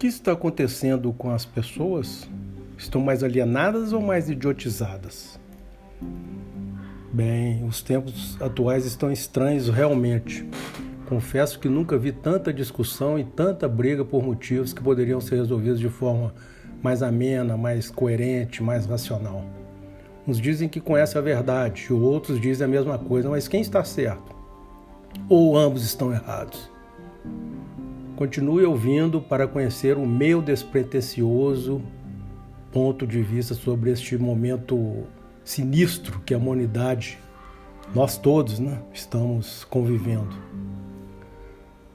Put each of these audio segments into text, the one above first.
que está acontecendo com as pessoas? Estão mais alienadas ou mais idiotizadas? Bem, os tempos atuais estão estranhos realmente. Confesso que nunca vi tanta discussão e tanta briga por motivos que poderiam ser resolvidos de forma mais amena, mais coerente, mais racional. Uns dizem que conhecem a verdade, outros dizem a mesma coisa, mas quem está certo? Ou ambos estão errados? Continue ouvindo para conhecer o meu despretensioso ponto de vista sobre este momento sinistro que a humanidade, nós todos, né, estamos convivendo.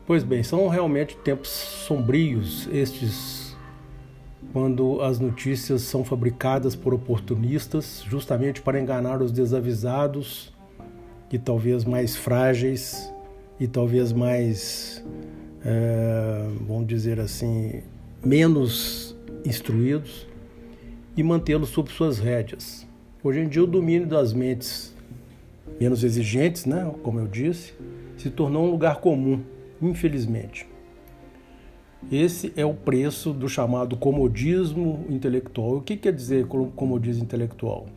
Pois bem, são realmente tempos sombrios estes quando as notícias são fabricadas por oportunistas justamente para enganar os desavisados e talvez mais frágeis e talvez mais é, vamos dizer assim, menos instruídos e mantê-los sob suas rédeas. Hoje em dia, o domínio das mentes menos exigentes, né, como eu disse, se tornou um lugar comum, infelizmente. Esse é o preço do chamado comodismo intelectual. O que quer dizer comodismo intelectual?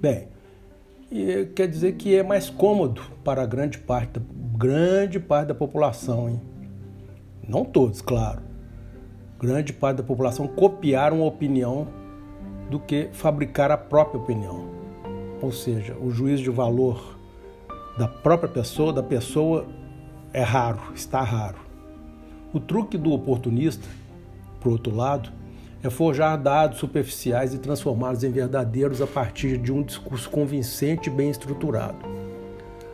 Bem, quer dizer que é mais cômodo para grande parte, grande parte da população, hein? Não todos, claro, grande parte da população copiar uma opinião do que fabricar a própria opinião. Ou seja, o juízo de valor da própria pessoa, da pessoa, é raro, está raro. O truque do oportunista, por outro lado, é forjar dados superficiais e transformá-los em verdadeiros a partir de um discurso convincente e bem estruturado.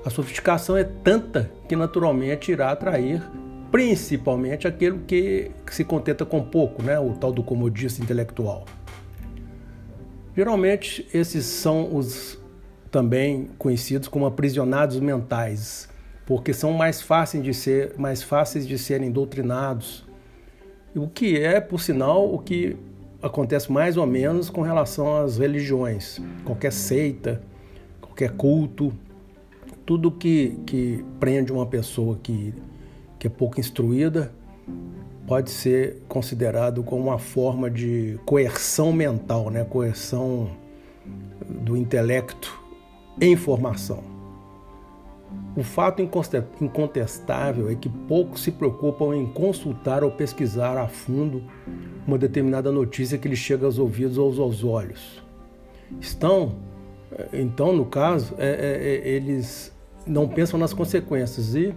A sofisticação é tanta que naturalmente irá atrair principalmente aquele que, que se contenta com pouco, né? o tal do comodista intelectual. Geralmente, esses são os também conhecidos como aprisionados mentais, porque são mais fáceis de ser, mais fáceis de serem doutrinados. O que é, por sinal, o que acontece mais ou menos com relação às religiões, qualquer seita, qualquer culto, tudo que, que prende uma pessoa que que é pouco instruída, pode ser considerado como uma forma de coerção mental, né? coerção do intelecto em formação. O fato incontestável é que poucos se preocupam em consultar ou pesquisar a fundo uma determinada notícia que lhes chega aos ouvidos ou aos olhos. Estão, eh, então, no caso, é, é, eles não pensam nas consequências e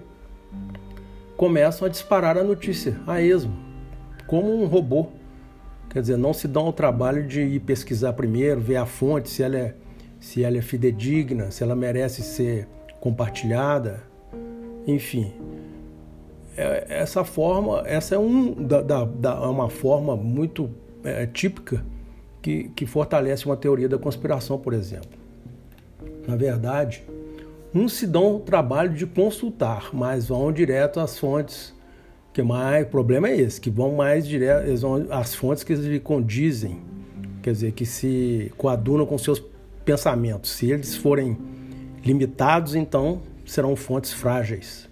começam a disparar a notícia a esmo, como um robô. Quer dizer, não se dão ao trabalho de ir pesquisar primeiro, ver a fonte, se ela é, se ela é fidedigna, se ela merece ser compartilhada, enfim. É, essa forma, essa é um, da, da, da é uma forma muito é, típica que, que fortalece uma teoria da conspiração, por exemplo. Na verdade, Uns se dão o trabalho de consultar, mas vão direto às fontes. Que mais o problema é esse, que vão mais direto, eles às fontes que lhe condizem, quer dizer, que se coadunam com seus pensamentos. Se eles forem limitados, então serão fontes frágeis.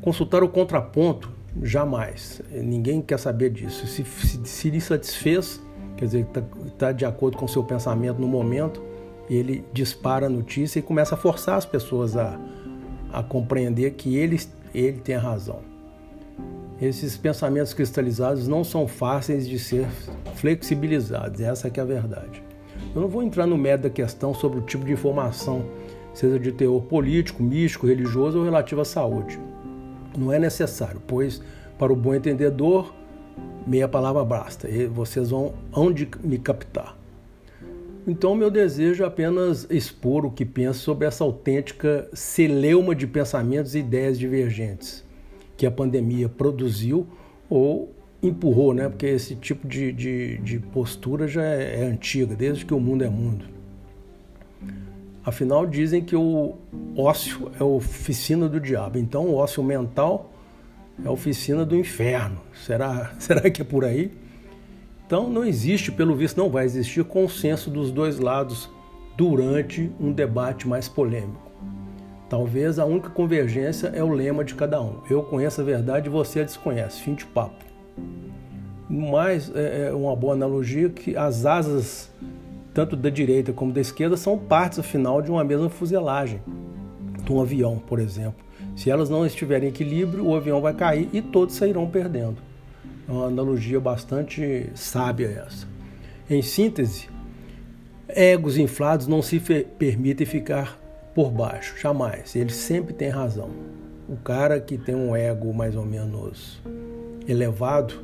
Consultar o contraponto, jamais. Ninguém quer saber disso. Se, se, se lhe satisfez, quer dizer, está tá de acordo com o seu pensamento no momento, ele dispara a notícia e começa a forçar as pessoas a, a compreender que ele, ele tem a razão. Esses pensamentos cristalizados não são fáceis de ser flexibilizados, essa é a verdade. Eu não vou entrar no mérito da questão sobre o tipo de informação, seja de teor político, místico, religioso ou relativo à saúde. Não é necessário, pois, para o bom entendedor, meia palavra basta. E vocês vão onde me captar. Então, meu desejo é apenas expor o que penso sobre essa autêntica celeuma de pensamentos e ideias divergentes que a pandemia produziu ou empurrou, né? Porque esse tipo de, de, de postura já é, é antiga, desde que o mundo é mundo. Afinal, dizem que o ócio é a oficina do diabo. Então, o ócio mental é a oficina do inferno. Será, será que é por aí? Então não existe, pelo visto não vai existir consenso dos dois lados durante um debate mais polêmico. Talvez a única convergência é o lema de cada um. Eu conheço a verdade e você a desconhece. Fim de papo. Mas é, é uma boa analogia que as asas, tanto da direita como da esquerda, são partes, afinal, de uma mesma fuselagem, de um avião, por exemplo. Se elas não estiverem em equilíbrio, o avião vai cair e todos sairão perdendo. É uma analogia bastante sábia essa. Em síntese, egos inflados não se permitem ficar por baixo, jamais. Eles sempre têm razão. O cara que tem um ego mais ou menos elevado,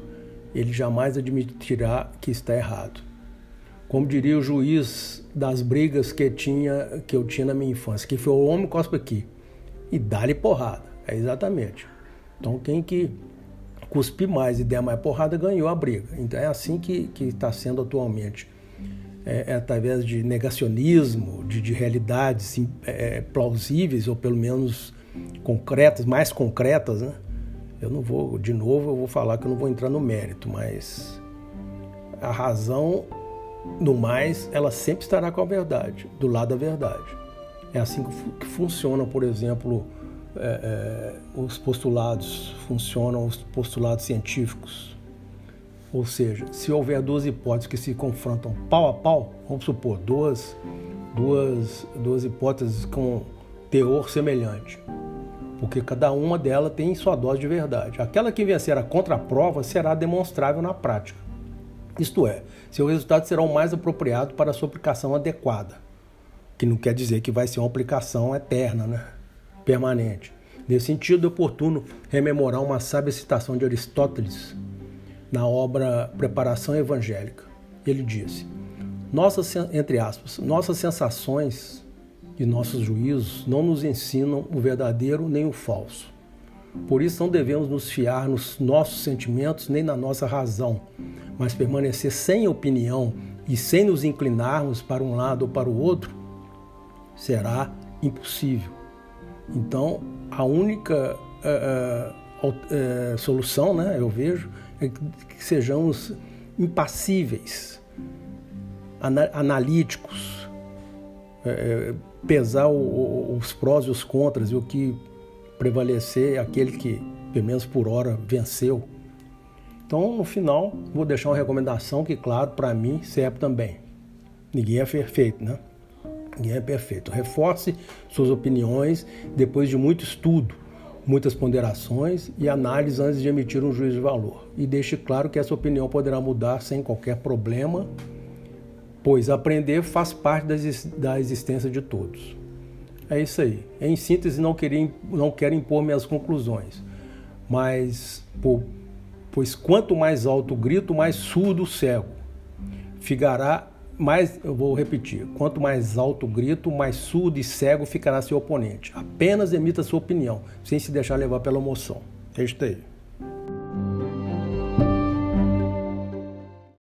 ele jamais admitirá que está errado. Como diria o juiz das brigas que, tinha, que eu tinha na minha infância, que foi o homem cospe aqui e dá-lhe porrada. É exatamente. Então quem que cuspir mais e der mais porrada ganhou a briga. Então é assim que está sendo atualmente. É, é, através de negacionismo, de, de realidades é, plausíveis ou pelo menos concretas, mais concretas, né? Eu não vou, de novo, eu vou falar que eu não vou entrar no mérito, mas a razão, no mais, ela sempre estará com a verdade, do lado da verdade. É assim que funcionam, por exemplo, é, é, os postulados, funcionam os postulados científicos. Ou seja, se houver duas hipóteses que se confrontam pau a pau, vamos supor, duas, duas, duas hipóteses com teor semelhante, porque cada uma delas tem sua dose de verdade. Aquela que vencer a contraprova será demonstrável na prática. Isto é, seu resultado será o mais apropriado para a sua aplicação adequada que não quer dizer que vai ser uma aplicação eterna, né? Permanente. Nesse sentido, é oportuno rememorar uma sábia citação de Aristóteles na obra Preparação Evangélica. Ele disse: nossas, entre aspas, nossas sensações e nossos juízos não nos ensinam o verdadeiro nem o falso. Por isso não devemos nos fiar nos nossos sentimentos nem na nossa razão, mas permanecer sem opinião e sem nos inclinarmos para um lado ou para o outro será impossível. Então, a única uh, uh, solução, né, eu vejo, é que sejamos impassíveis, analíticos, pesar o, o, os prós e os contras e o que prevalecer é aquele que, pelo menos por hora, venceu. Então, no final, vou deixar uma recomendação que, claro, para mim serve também. Ninguém é perfeito, né? Ninguém é perfeito. Reforce suas opiniões depois de muito estudo, muitas ponderações e análise antes de emitir um juízo de valor. E deixe claro que essa opinião poderá mudar sem qualquer problema, pois aprender faz parte da existência de todos. É isso aí. Em síntese, não, queria, não quero impor minhas conclusões, mas, pois quanto mais alto o grito, mais surdo o cego. Ficará mais, eu vou repetir, quanto mais alto o grito, mais surdo e cego ficará seu oponente. Apenas emita sua opinião, sem se deixar levar pela emoção. Este aí.